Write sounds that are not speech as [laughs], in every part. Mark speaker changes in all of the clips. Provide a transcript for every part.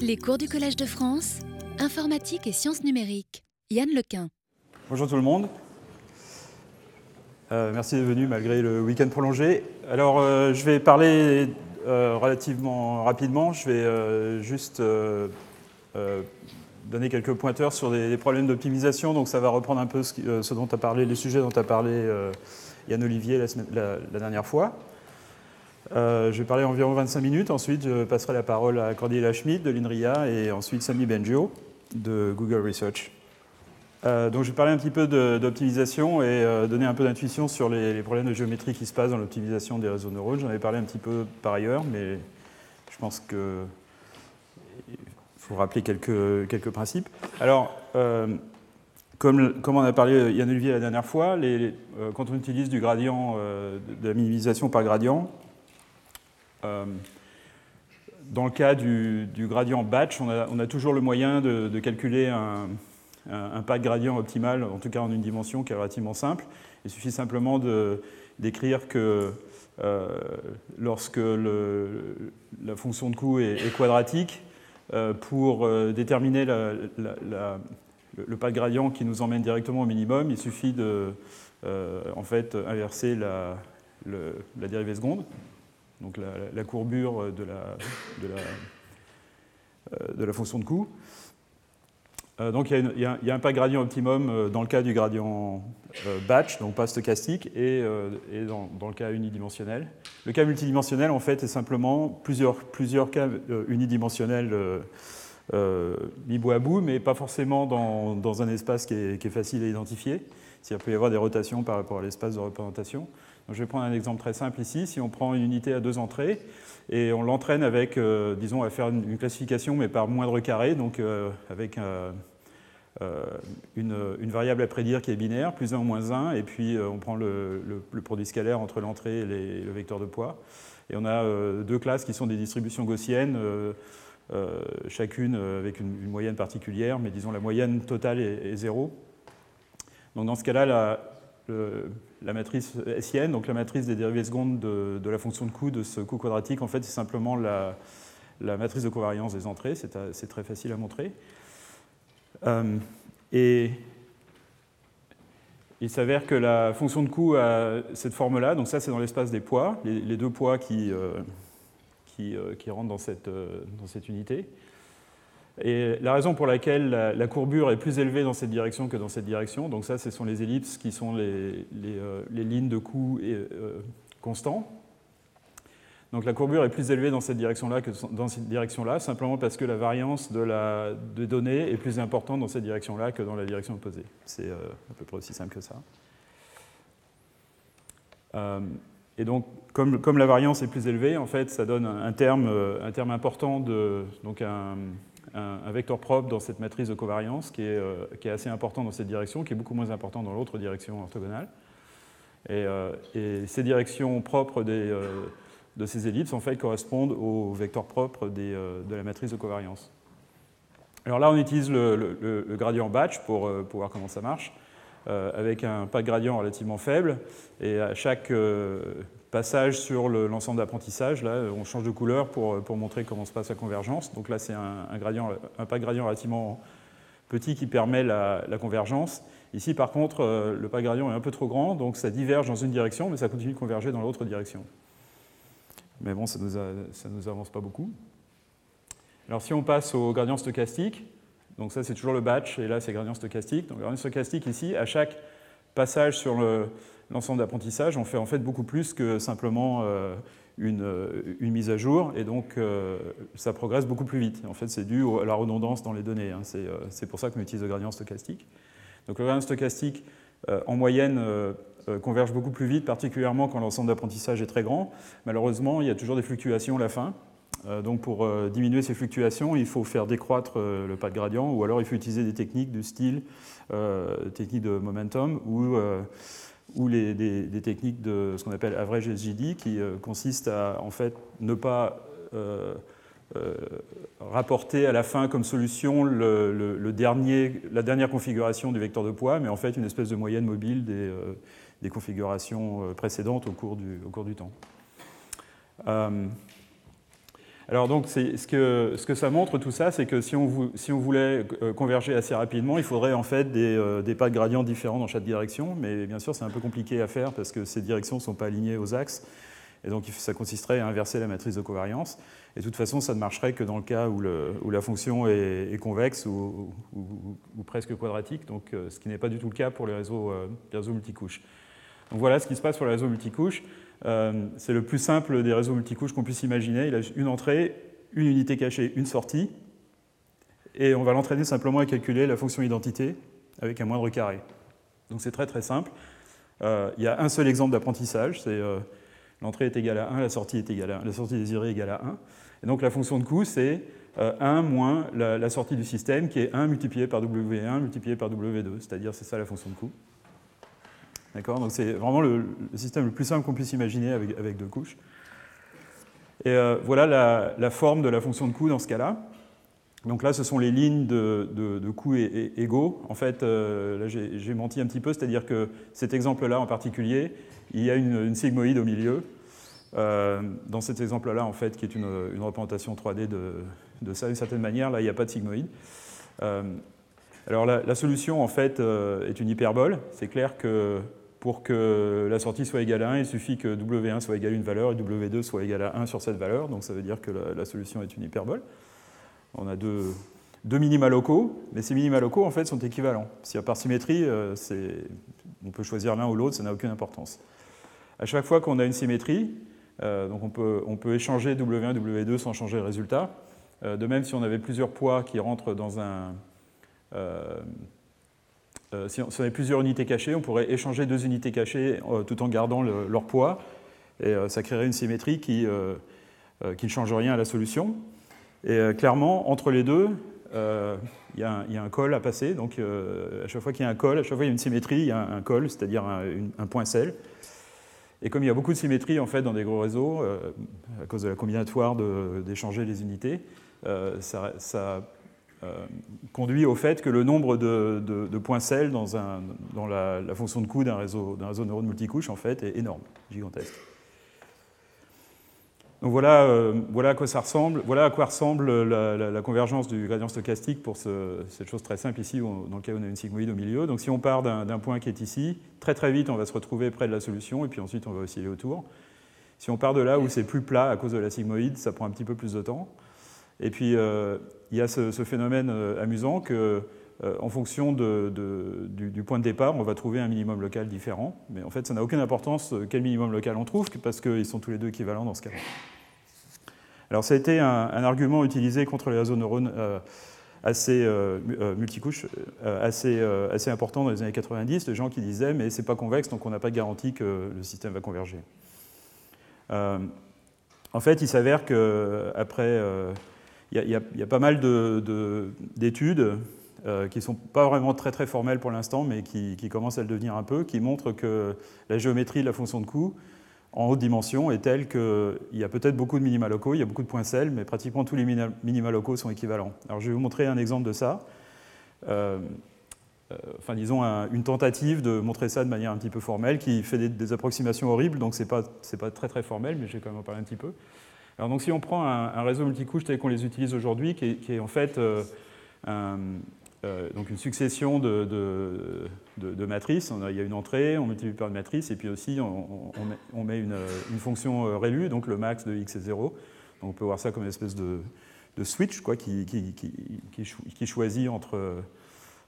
Speaker 1: Les cours du Collège de France, informatique et sciences numériques. Yann Lequin.
Speaker 2: Bonjour tout le monde. Euh, merci d'être venu malgré le week-end prolongé. Alors, euh, je vais parler euh, relativement rapidement. Je vais juste donner quelques pointeurs sur des, problèmes d'optimisation. Donc, ça va reprendre un peu ce, dont a parlé, les sujets dont a parlé Yann Olivier la, la dernière fois. Je vais parler environ 25 minutes. Ensuite, je passerai la parole à Cordelia Schmidt de l'INRIA et ensuite Sami Benjo de Google Research. Euh, donc je vais parler un petit peu d'optimisation et euh, donner un peu d'intuition sur les, problèmes de géométrie qui se passent dans l'optimisation des réseaux neurones. J'en avais parlé un petit peu par ailleurs, mais je pense qu'il faut rappeler quelques, quelques principes. Alors, euh, comme, comme, on a parlé Yann Olivier la dernière fois, quand on utilise du gradient, de la minimisation par gradient, dans le cas du, gradient batch, on a, toujours le moyen de, de calculer un, un pack gradient optimal, en tout cas en une dimension qui est relativement simple. Il suffit simplement d'écrire que euh, lorsque la fonction de coût est, quadratique, euh, pour euh, déterminer le pack gradient qui nous emmène directement au minimum, il suffit de en fait, inverser la, dérivée seconde, donc la, courbure de la fonction de coût. Euh, donc il y, a un pack gradient optimum euh, dans le cas du gradient euh, batch, donc pas stochastique, et, dans, le cas unidimensionnel. Le cas multidimensionnel, en fait, est simplement plusieurs, cas unidimensionnels mis bout à bout, mais pas forcément dans, un espace qui est, facile à identifier. S'il peut y avoir des rotations par rapport à l'espace de représentation. Je vais prendre un exemple très simple ici. Si on prend une unité à deux entrées et on l'entraîne avec, disons, à faire une, classification, mais par moindre carré, donc avec un euh, une, variable à prédire qui est binaire, plus 1 ou moins 1, et puis euh, on prend le, produit scalaire entre l'entrée et, le vecteur de poids. Et on a euh, deux classes qui sont des distributions gaussiennes, chacune avec une, moyenne particulière, mais disons la moyenne totale est, 0. Donc dans ce cas-là, la, la, matrice SIN, donc la matrice des dérivées secondes de, la fonction de coût de ce coût quadratique, en fait, c'est simplement la, matrice de covariance des entrées, c'est très facile à montrer. Euh, et il s'avère que la fonction de coût a cette forme-là, donc ça c'est dans l'espace des poids, les, deux poids qui, euh, euh, qui, rentrent dans cette, dans cette, unité. Et la raison pour laquelle la, courbure est plus élevée dans cette direction que dans cette direction, donc ça ce sont les ellipses qui sont les, les, lignes de coût constants. Donc la courbure est plus élevée dans cette direction-là que dans cette direction-là, simplement parce que la variance de données est plus importante dans cette direction-là que dans la direction opposée. C'est euh, à peu près aussi simple que ça. Euh, et donc, comme, la variance est plus élevée, en fait, ça donne un terme, euh, un terme important, de, donc un, un, vecteur propre dans cette matrice de covariance qui est, qui est, assez important dans cette direction, qui est beaucoup moins important dans l'autre direction orthogonale. Et, et, ces directions propres des de ces ellipses en fait, correspondent au vecteur propre euh, de la matrice de covariance. Alors là, on utilise le, gradient batch pour, euh, pour, voir comment ça marche, euh, avec un pas de gradient relativement faible. Et à chaque passage sur l'ensemble d'apprentissage, là, on change de couleur pour, pour, montrer comment se passe la convergence. Donc là, c'est un, gradient, un pas gradient relativement petit qui permet la, convergence. Ici, par contre, le pas gradient est un peu trop grand, donc ça diverge dans une direction, mais ça continue de converger dans l'autre direction mais bon, ça ne nous, nous, avance pas beaucoup. Alors si on passe au gradient stochastique, donc ça c'est toujours le batch, et là c'est gradient stochastique. Donc gradient stochastique ici, à chaque passage sur l'ensemble d'apprentissage, on fait en fait beaucoup plus que simplement euh, une, une, mise à jour, et donc euh, ça progresse beaucoup plus vite. En fait, c'est dû à la redondance dans les données. Hein. Euh, c'est pour ça qu'on utilise le gradient stochastique. Donc le gradient stochastique, en moyenne, euh, convergent beaucoup plus vite, particulièrement quand l'ensemble d'apprentissage est très grand. Malheureusement, il y a toujours des fluctuations à la fin. Euh, donc pour euh, diminuer ces fluctuations, il faut faire décroître le pas de gradient, ou alors il faut utiliser des techniques du style techniques de momentum, ou, ou les, des, techniques de ce qu'on appelle average SGD, qui consistent à en fait ne pas rapporter à la fin comme solution le, dernier, la dernière configuration du vecteur de poids, mais en fait une espèce de moyenne mobile des, des configurations euh, précédentes au cours du temps. Alors donc, ce que, ça montre tout ça, c'est que si on, voulait euh, converger assez rapidement, il faudrait en fait des, euh, des pas de gradient différents dans chaque direction, mais bien sûr c'est un peu compliqué à faire parce que ces directions ne sont pas alignées aux axes, et donc ça consisterait à inverser la matrice de covariance. Et de toute façon, ça ne marcherait que dans le cas où, la fonction est, convexe ou, presque quadratique, donc, euh, ce qui n'est pas du tout le cas pour les réseaux, les multicouches. Donc voilà ce qui se passe sur les réseaux multicouches. Euh, c'est le plus simple des réseaux multicouches qu'on puisse imaginer. Il a une entrée, une unité cachée, une sortie. Et on va l'entraîner simplement à calculer la fonction identité avec un moindre carré. Donc c'est très très simple. Euh, il y a un seul exemple d'apprentissage, c'est euh, l'entrée est égale à 1, la sortie est égale à 1, la sortie désirée est égale à 1. Et donc la fonction de coût, c'est 1 moins la, la, sortie du système, qui est 1 multiplié par W1 multiplié par W2, c'est-à-dire c'est ça la fonction de coût. D'accord? Donc c'est vraiment le, système le plus simple qu'on puisse imaginer avec, deux couches. Et euh, voilà la, forme de la fonction de coût dans ce cas-là. Donc là, ce sont les lignes de, de, coûts égaux. En fait, euh, là, j'ai menti un petit peu, c'est-à-dire que cet exemple-là en particulier, il y a une, sigmoïde au milieu. Euh, dans cet exemple-là, en fait, qui est une, représentation 3D de, ça d'une certaine manière, là, il n'y a pas de sigmoïde. alors la, la, solution, en fait, est une hyperbole. C'est clair que pour que la sortie soit égale à 1, il suffit que W1 soit égal à une valeur et W2 soit égal à 1 sur cette valeur. Donc ça veut dire que la, solution est une hyperbole. On a deux, deux, minima locaux, mais ces minima locaux en fait sont équivalents. Si par symétrie, euh, on peut choisir l'un ou l'autre, ça n'a aucune importance. À chaque fois qu'on a une symétrie, euh, donc on peut, on peut, échanger W1 W2 sans changer le résultat. Euh, de même, si on avait plusieurs poids qui rentrent dans un, si, on, avait plusieurs unités cachées, on pourrait échanger deux unités cachées euh, tout en gardant leur poids. Et euh, ça créerait une symétrie qui, ne change rien à la solution. Et clairement, entre les deux, il y, a un col à passer. Donc à chaque fois qu'il y a un col, à chaque fois qu'il y a une symétrie, il y a un, col, c'est-à-dire un, point sel. Et comme il y a beaucoup de symétrie en fait dans des gros réseaux, à cause de la combinatoire d'échanger les unités, ça, euh, conduit au fait que le nombre de, points sel dans, la, fonction de coût d'un réseau, réseau de neurones multicouches en fait, est énorme, gigantesque. Donc voilà, euh, voilà à quoi ça ressemble. Voilà à quoi ressemble la, convergence du gradient stochastique pour cette chose très simple ici, dans lequel on a une sigmoïde au milieu. Donc si on part d'un point qui est ici, très très vite on va se retrouver près de la solution, et puis ensuite on va osciller autour. Si on part de là où c'est plus plat à cause de la sigmoïde, ça prend un petit peu plus de temps. Et puis, euh, il y a ce, phénomène euh, amusant que, euh, en fonction du, point de départ, on va trouver un minimum local différent. Mais en fait, ça n'a aucune importance quel minimum local on trouve, parce qu'ils sont tous les deux équivalents dans ce cas-là. Alors, ça a été un, argument utilisé contre les réseaux neurones assez multicouches, assez, assez important dans les années 90, des gens qui disaient mais c'est pas convexe donc on n'a pas de garantie que le système va converger. en fait, il s'avère qu'après il y, a pas mal d'études euh, qui ne sont pas vraiment très très formelles pour l'instant, mais qui, commencent à le devenir un peu, qui montrent que la géométrie de la fonction de coût en haute dimension est telle qu'il y a peut-être beaucoup de minima locaux, il y a beaucoup de points sel, mais pratiquement tous les minima locaux sont équivalents. Alors je vais vous montrer un exemple de ça. Euh, euh, enfin, disons, une tentative de montrer ça de manière un petit peu formelle, qui fait des, approximations horribles, donc ce n'est pas, pas, très très formel, mais je vais quand même en parler un petit peu. Alors donc si on prend un, réseau multicouche tel qu'on les utilise aujourd'hui, qui, est en fait euh, euh, donc une succession de, matrices, il y a une entrée, on multiplie par une matrice, et puis aussi on, met, une, fonction euh, ReLU, donc le max de x est 0. Donc on peut voir ça comme une espèce de, switch quoi, qui, choisit entre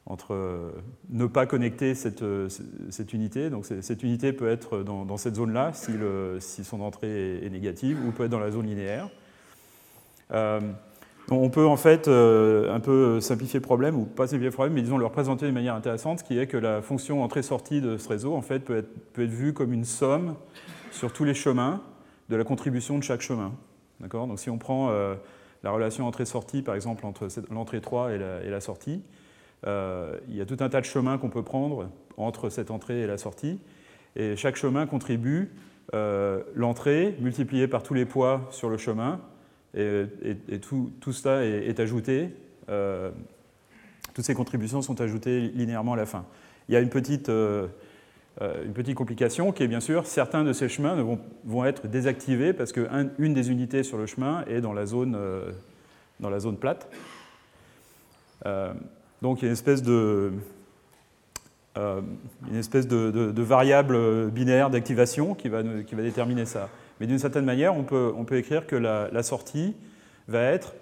Speaker 2: entre euh, ne pas connecter cette, euh, cette unité. Donc cette unité peut être dans, cette zone-là si, si, son entrée est, négative ou peut être dans la zone linéaire. Euh, on peut en fait un peu simplifier le problème, ou pas simplifier le problème, mais disons le représenter de manière intéressante, qui est que la fonction entrée-sortie de ce réseau en fait, peut, être, peut être vue comme une somme sur tous les chemins de la contribution de chaque chemin. Donc si on prend la relation entrée-sortie, par exemple, entre l'entrée 3 et la, et la sortie, il y a tout un tas de chemins qu'on peut prendre entre cette entrée et la sortie. Et chaque chemin contribue euh, l'entrée multipliée par tous les poids sur le chemin. Et, tout, tout, est, ajouté. Euh, toutes ces contributions sont ajoutées linéairement à la fin. Il y a une petite, une petite complication qui est bien sûr, certains de ces chemins vont, vont être désactivés parce qu'une des unités sur le chemin est dans la zone, dans la zone plate. Donc il y a une espèce de, de, variable binaire d'activation qui va, déterminer ça. Mais d'une certaine manière, on peut, écrire que la, sortie va être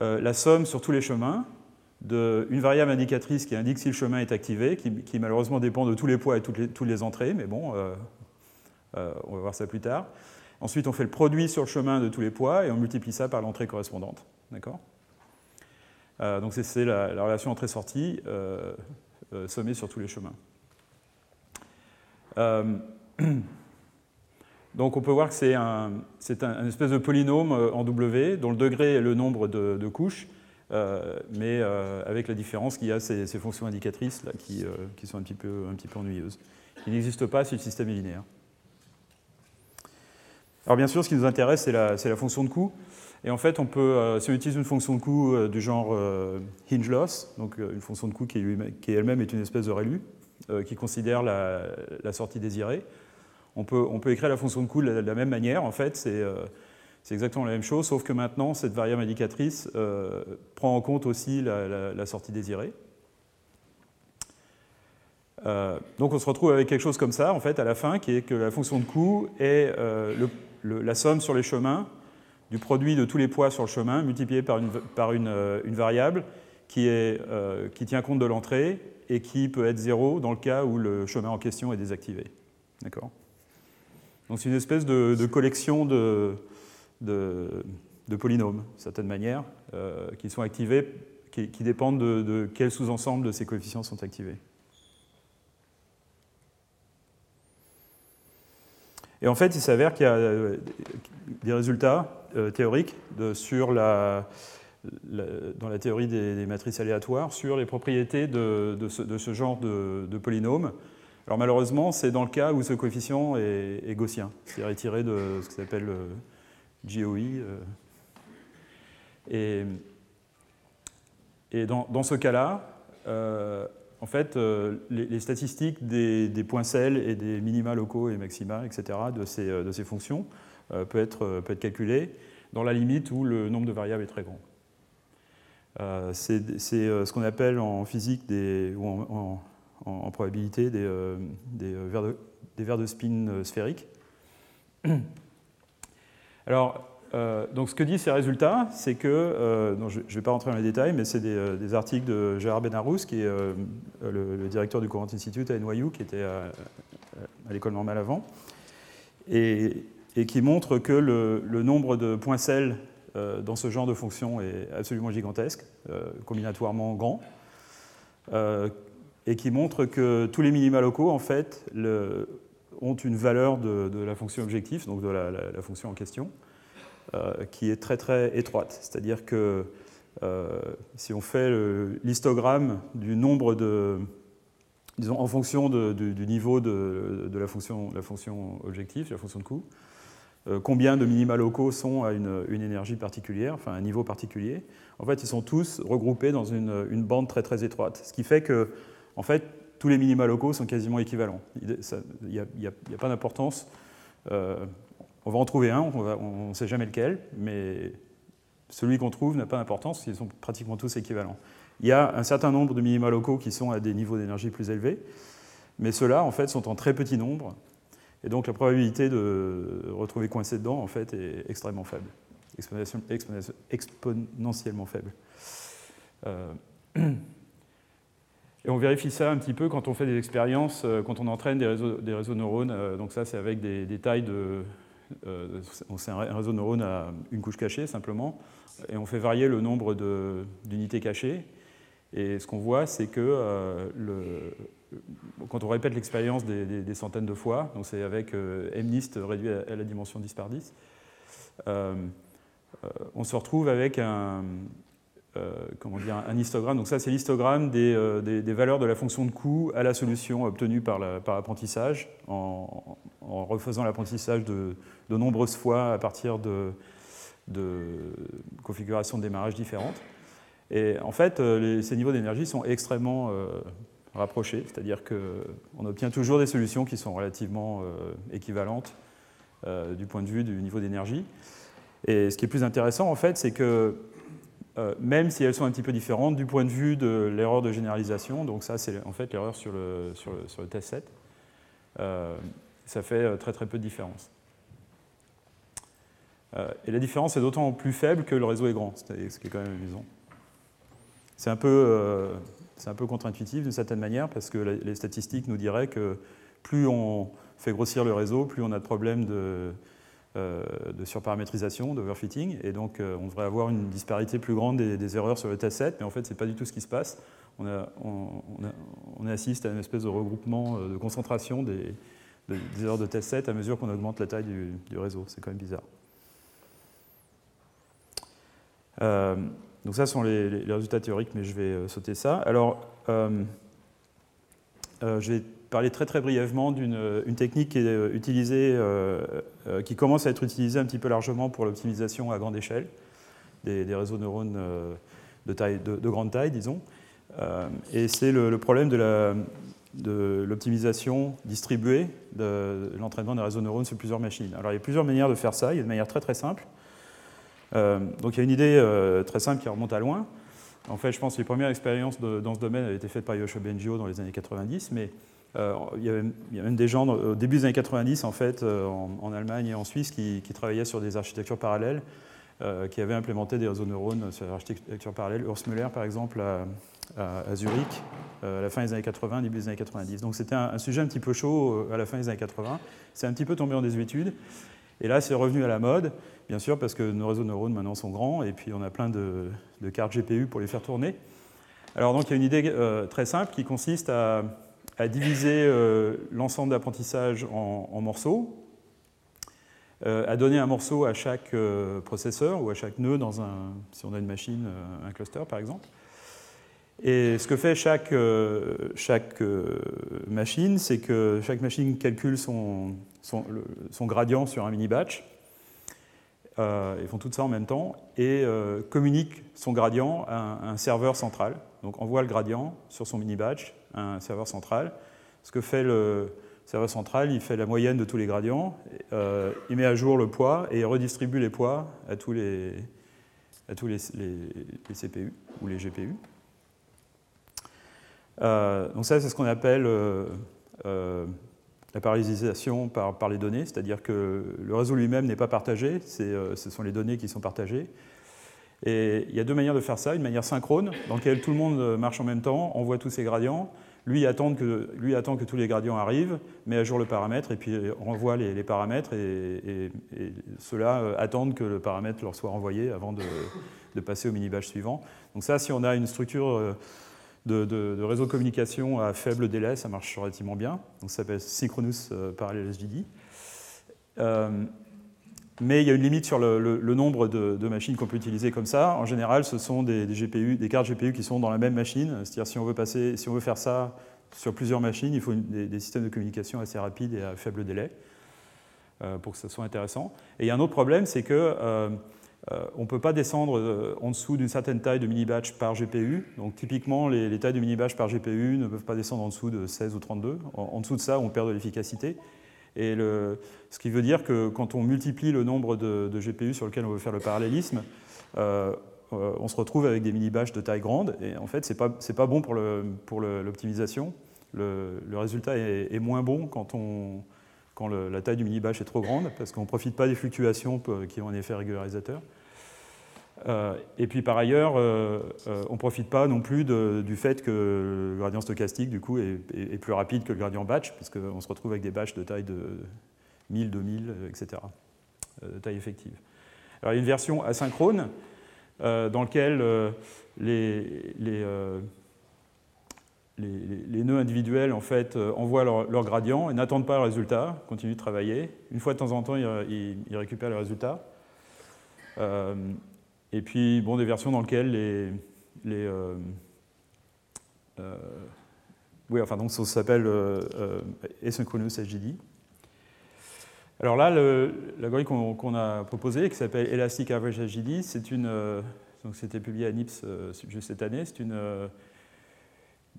Speaker 2: la somme sur tous les chemins d'une variable indicatrice qui indique si le chemin est activé, qui, malheureusement dépend de tous les poids et toutes les, entrées, mais bon, euh, euh, on va voir ça plus tard. Ensuite, on fait le produit sur le chemin de tous les poids et on multiplie ça par l'entrée correspondante. D'accord? euh, Donc c'est la, relation entrée-sortie sommée sur tous les chemins. [clears throat] donc on peut voir que c'est un, un, espèce de polynôme en W dont le degré est le nombre de couches euh, mais euh, avec la différence qu'il y a ces, fonctions indicatrices là, qui, euh, qui, sont un petit, peu, un petit peu ennuyeuses. Il n'existe pas si le système est linéaire. Alors bien sûr, ce qui nous intéresse, c'est la, la, fonction de coût. Et en fait, on peut, si on utilise une fonction de coût du genre hinge loss, donc une fonction de coût qui, elle-même est une espèce de ReLU, qui considère la, sortie désirée, on peut, on peut écrire la fonction de coût de la, même manière. En fait, c'est exactement la même chose, sauf que maintenant, cette variable indicatrice euh, prend en compte aussi la, sortie désirée. Euh, donc on se retrouve avec quelque chose comme ça, en fait, à la fin, qui est que la fonction de coût est euh, la somme sur les chemins du produit de tous les poids sur le chemin multiplié par une, une, variable qui, est, qui, tient compte de l'entrée et qui peut être zéro dans le cas où le chemin en question est désactivé. D'accord? Donc c'est une espèce de collection de, de, polynômes, d'une certaine manière, euh, qui sont activés, qui, dépendent de, quels sous-ensemble de ces coefficients sont activés. Et en fait, il s'avère qu'il y a euh, des résultats euh, théoriques dans la théorie des, matrices aléatoires sur les propriétés de, ce, genre de, polynômes. Alors malheureusement, c'est dans le cas où ce coefficient est, gaussien, c'est retiré de ce qui s'appelle. Euh. Et, et dans, ce cas-là, en fait, euh, les, statistiques des, points sel et des minima locaux et maxima, etc., de ces, de ces fonctions peut, être, peut être calculées dans la limite où le nombre de variables est très grand. c'est ce qu'on appelle en physique des, ou en, probabilité des, des, verres de, des de spin sphériques. [clears throat] Alors, euh, donc ce que disent ces résultats, c'est que, euh, je ne vais pas rentrer dans les détails, mais c'est des, euh, articles de Gérard Benarous, qui est le, directeur du Courant Institute à NYU, qui était à, l'école normale avant, et, qui montre que le, nombre de points sel dans ce genre de fonction est absolument gigantesque, combinatoirement grand, et qui montre que tous les minima locaux, en fait, ont une valeur de, la fonction objectif, donc de la, fonction en question, qui est très très étroite. C'est-à-dire que euh, si on fait l'histogramme du nombre de, disons en fonction du, niveau de, la, fonction, la fonction objectif, la fonction de coût, euh, combien de minima locaux sont à une, énergie particulière, enfin un niveau particulier, en fait ils sont tous regroupés dans une, bande très très étroite. Ce qui fait que en fait tous les minima locaux sont quasiment équivalents. Il n'y a, pas d'importance. Euh, on va en trouver un, on ne sait jamais lequel, mais celui qu'on trouve n'a pas d'importance, ils sont pratiquement tous équivalents. Il y a un certain nombre de minima locaux qui sont à des niveaux d'énergie plus élevés, mais ceux-là, en fait, sont en très petit nombre, et donc la probabilité de retrouver coincé dedans, en fait, est extrêmement faible, exponentiellement faible. Euh, [clears throat] Et on vérifie ça un petit peu quand on fait des expériences, euh, quand on entraîne des réseaux, des neurones. Euh, donc ça, c'est avec des, tailles de... Euh, c'est un réseau de neurones à une couche cachée, simplement. Et on fait varier le nombre d'unités cachées. Et ce qu'on voit, c'est que le, quand on répète l'expérience des, centaines de fois, donc c'est avec MNIST réduit à, la dimension 10 par 10, on se retrouve avec un, euh, comment dire, un histogramme. Donc ça, c'est l'histogramme euh, des, des, valeurs de la fonction de coût à la solution obtenue par l'apprentissage, en, en, refaisant l'apprentissage de, de, nombreuses fois à partir de, de configurations de démarrage différentes. Et en fait, euh, ces niveaux d'énergie sont extrêmement, rapprochée, c'est-à-dire qu'on obtient toujours des solutions qui sont relativement équivalentes du point de vue du niveau d'énergie. Et ce qui est plus intéressant, en fait, c'est que même si elles sont un petit peu différentes du point de vue de l'erreur de généralisation, donc ça c'est en fait l'erreur sur le, test set, ça fait très très peu de différence. Euh, et la différence est d'autant plus faible que le réseau est grand, ce qui est quand même amusant. C'est un peu, euh, un peu contre-intuitif d'une certaine manière, parce que les statistiques nous diraient que plus on fait grossir le réseau, plus on a de problèmes de, euh, de surparamétrisation, d'overfitting, et donc on devrait avoir une disparité plus grande des, erreurs sur le test set, mais en fait, ce n'est pas du tout ce qui se passe. On, assiste à une espèce de regroupement, de concentration des, erreurs de test set à mesure qu'on augmente la taille du, réseau. C'est quand même bizarre. Euh, donc ça sont les, résultats théoriques, mais je vais euh, sauter ça. Alors, euh, je vais parler très très brièvement d'une technique qui est utilisée, qui commence à être utilisée un petit peu largement pour l'optimisation à grande échelle des, réseaux de neurones de, grande taille, disons. et c'est le, problème de l'optimisation distribuée de l'entraînement des réseaux de neurones sur plusieurs machines. Alors il y a plusieurs manières de faire ça. Il y a une manière très très simple. Euh, donc il y a une idée euh, très simple qui remonte à loin. En fait, je pense que les premières expériences dans ce domaine avaient été faites par Yoshua Bengio dans les années 90, mais euh, il, y avait, même des gens au début des années 90 en fait en, Allemagne et en Suisse qui, travaillaient sur des architectures parallèles, qui avaient implémenté des réseaux neurones sur l'architecture parallèle. Urs Müller par exemple à, Zurich à la fin des années 80, début des années 90. Donc c'était un, un, sujet un petit peu chaud à la fin des années 80. C'est un petit peu tombé en désuétude. Et là, c'est revenu à la mode, bien sûr, parce que nos réseaux de neurones maintenant sont grands, et puis on a plein de, cartes GPU pour les faire tourner. Alors donc, il y a une idée euh, très simple qui consiste à, diviser euh, l'ensemble d'apprentissage en, morceaux, euh, à donner un morceau à chaque processeur ou à chaque nœud dans un, si on a une machine, un cluster par exemple. Et ce que fait chaque, chaque machine, c'est que chaque machine calcule son, son, gradient sur un mini-batch. Euh, ils font tout ça en même temps et euh, communiquent son gradient à un, serveur central. Donc envoie le gradient sur son mini-batch à un serveur central. Ce que fait le serveur central, il fait la moyenne de tous les gradients, euh, il met à jour le poids et il redistribue les poids à tous les, à tous les, les, CPU ou les GPU. donc ça, c'est ce qu'on appelle la parallélisation par, les données, c'est-à-dire que le réseau lui-même n'est pas partagé, euh, ce sont les données qui sont partagées. Et il y a deux manières de faire ça, une manière synchrone, dans laquelle tout le monde marche en même temps, envoie tous ses gradients, lui attend que, lui attend que tous les gradients arrivent, met à jour le paramètre et puis renvoie les, paramètres et, ceux-là euh, attendent que le paramètre leur soit renvoyé avant de, passer au mini-batch suivant. Donc ça, si on a une structure euh, de, réseau de communication à faible délai, ça marche relativement bien. Donc ça s'appelle Synchronous euh, Parallel SGD. Euh, mais il y a une limite sur le, nombre de, machines qu'on peut utiliser comme ça. En général, ce sont des, GPU, des cartes GPU qui sont dans la même machine. C'est-à-dire si on veut passer, si on veut faire ça sur plusieurs machines, il faut des, systèmes de communication assez rapides et à faible délai euh, pour que ça soit intéressant. Et il y a un autre problème, c'est que on ne peut pas descendre euh, en dessous d'une certaine taille de mini-batch par GPU. Donc typiquement, les, tailles de mini-batch par GPU ne peuvent pas descendre en dessous de 16 ou 32. En, dessous de ça, on perd de l'efficacité. Et ce qui veut dire que quand on multiplie le nombre de, GPU sur lequel on veut faire le parallélisme, euh, on se retrouve avec des mini-batch de taille grande. Et en fait, ce n'est pas, bon pour l'optimisation. Le, résultat est, moins bon quand, la taille du mini-batch est trop grande, parce qu'on ne profite pas des fluctuations qui ont un effet régularisateur. Euh, et puis par ailleurs, euh, euh, on ne profite pas non plus du fait que le gradient stochastique du coup, est, plus rapide que le gradient batch, puisqu'on se retrouve avec des batchs de taille de 1000, 2000, etc., de taille effective. Alors il y a une version asynchrone dans laquelle les, les, nœuds individuels en fait, envoient leur, gradient et n'attendent pas le résultat, continuent de travailler. Une fois de temps en temps, ils, ils récupèrent le résultat. Et puis, bon, des versions dans lesquelles les. euh, euh, oui, enfin, donc ça s'appelle euh, asynchronous SGD. Alors là, l'algorithme qu'on a proposé, qui s'appelle Elastic Average SGD, c'est une. donc c'était publié à NIPS juste cette année. C'est une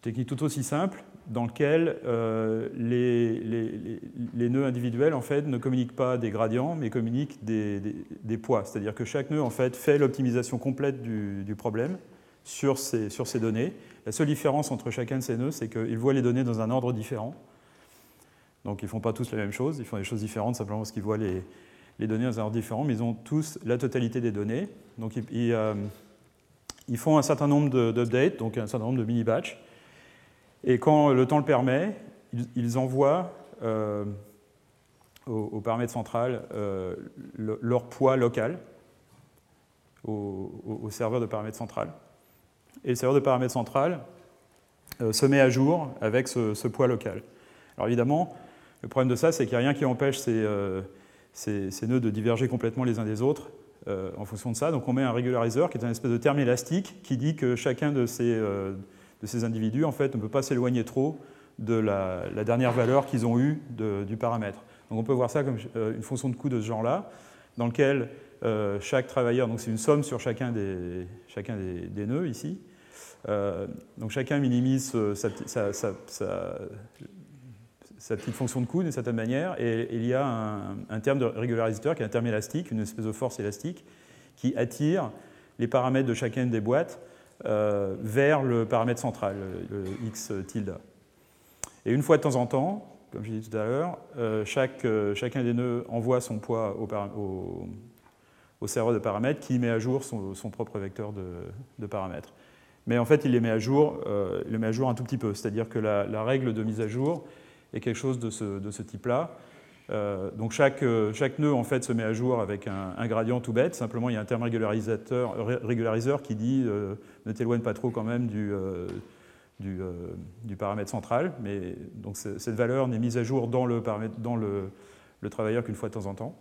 Speaker 2: technique tout aussi simple dans laquelle euh, les, nœuds individuels en fait, ne communiquent pas des gradients, mais communiquent des, poids. C'est-à-dire que chaque nœud en fait, fait l'optimisation complète du, problème sur ces, données. La seule différence entre chacun de ces nœuds, c'est qu'ils voient les données dans un ordre différent. Donc ils ne font pas tous la même chose, ils font des choses différentes simplement parce qu'ils voient les, données dans un ordre différent, mais ils ont tous la totalité des données. Donc ils, euh, ils font un certain nombre d'updates, donc un certain nombre de mini-batchs. Et quand le temps le permet, ils, envoient euh, au, paramètre central euh, leur poids local au, serveur de paramètre central. Et le serveur de paramètre central se met à jour avec ce, poids local. Alors évidemment, le problème de ça, c'est qu'il n'y a rien qui empêche ces, nœuds de diverger complètement les uns des autres euh, en fonction de ça. Donc on met un régulariseur qui est un espèce de terme élastique qui dit que chacun de ces, euh, de ces individus en fait, ne peut pas s'éloigner trop de la, dernière valeur qu'ils ont eue du paramètre. Donc on peut voir ça comme euh, une fonction de coût de ce genre-là, dans lequel chaque travailleur, donc c'est une somme sur chacun des, chacun des, nœuds ici, donc chacun minimise sa, petite fonction de coût d'une certaine manière, et il y a un, terme de régularisateur qui est un terme élastique, une espèce de force élastique, qui attire les paramètres de chacune des boîtes euh, vers le paramètre central, le, x tilde. Et une fois de temps en temps, comme j'ai dit tout à l'heure, euh, chaque, euh, chacun des nœuds envoie son poids au, serveur de paramètres qui met à jour son, propre vecteur de, paramètres. Mais en fait, il les met à jour, met à jour un tout petit peu. C'est-à-dire que la, règle de mise à jour et quelque chose de ce type-là. Euh, donc chaque, euh, chaque, nœud en fait se met à jour avec un, gradient tout bête. Simplement, il y a un terme régularisateur, régulariseur qui dit euh, ne t'éloigne pas trop quand même du, paramètre central. Mais donc cette valeur n'est mise à jour dans le, travailleur qu'une fois de temps en temps.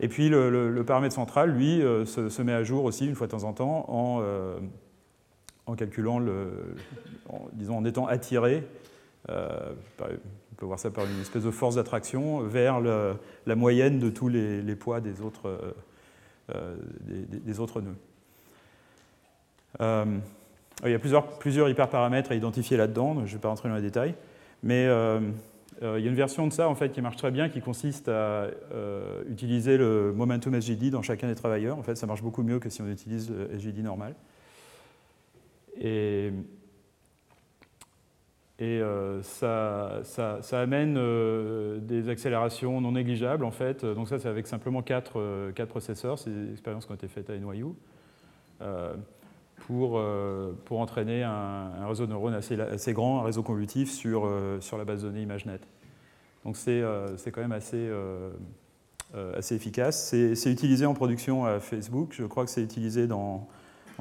Speaker 2: Et puis le, paramètre central, lui, se, met à jour aussi une fois de temps en temps en, calculant disons en étant attiré euh, on peut voir ça par une espèce de force d'attraction vers la moyenne de tous les, poids des autres, euh, euh, des, autres nœuds. il y a plusieurs, plusieurs hyperparamètres à identifier là-dedans, je ne vais pas rentrer dans les détails, mais il y a une version de ça en fait, qui marche très bien, qui consiste à utiliser le momentum SGD dans chacun des travailleurs. En fait, ça marche beaucoup mieux que si on utilise le SGD normal. Et euh, ça, ça, amène euh, des accélérations non négligeables, en fait. Donc ça, c'est avec simplement quatre, euh, quatre processeurs. C'est des expériences qui ont été faites à NYU pour, pour entraîner un, réseau de neurones assez, grand, un réseau convolutif sur, sur la base de données ImageNet. Donc c'est quand même assez, assez efficace. C'est utilisé en production à Facebook. Je crois que c'est utilisé en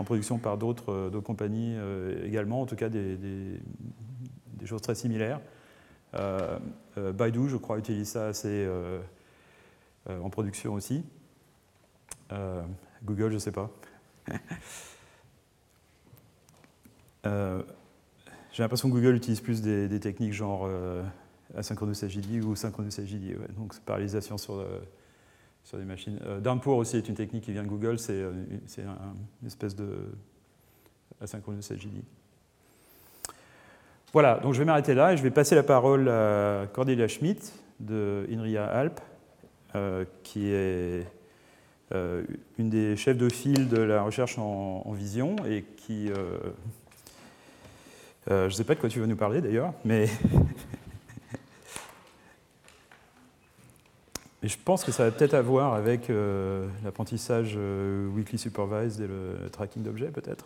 Speaker 2: production par d'autres compagnies également, en tout cas des choses très similaires. Euh, euh, Baidu, je crois, utilise ça assez euh, en production aussi. Google, je ne sais pas. [laughs] J'ai l'impression que Google utilise plus des, techniques genre asynchronous AGD ou synchronous AGD, donc parallélisation sur, sur des machines. Downpour aussi est une technique qui vient de Google, c'est une espèce de asynchronous AGD. Voilà, donc je vais m'arrêter là et je vais passer la parole à Cordelia Schmidt de INRIA Alp, euh, qui est euh, une des chefs de file de la recherche en, vision et qui. Euh, je ne sais pas de quoi tu veux nous parler d'ailleurs, mais. [laughs] mais je pense que ça va peut-être avoir avec l'apprentissage weekly supervised et le tracking d'objets, peut-être.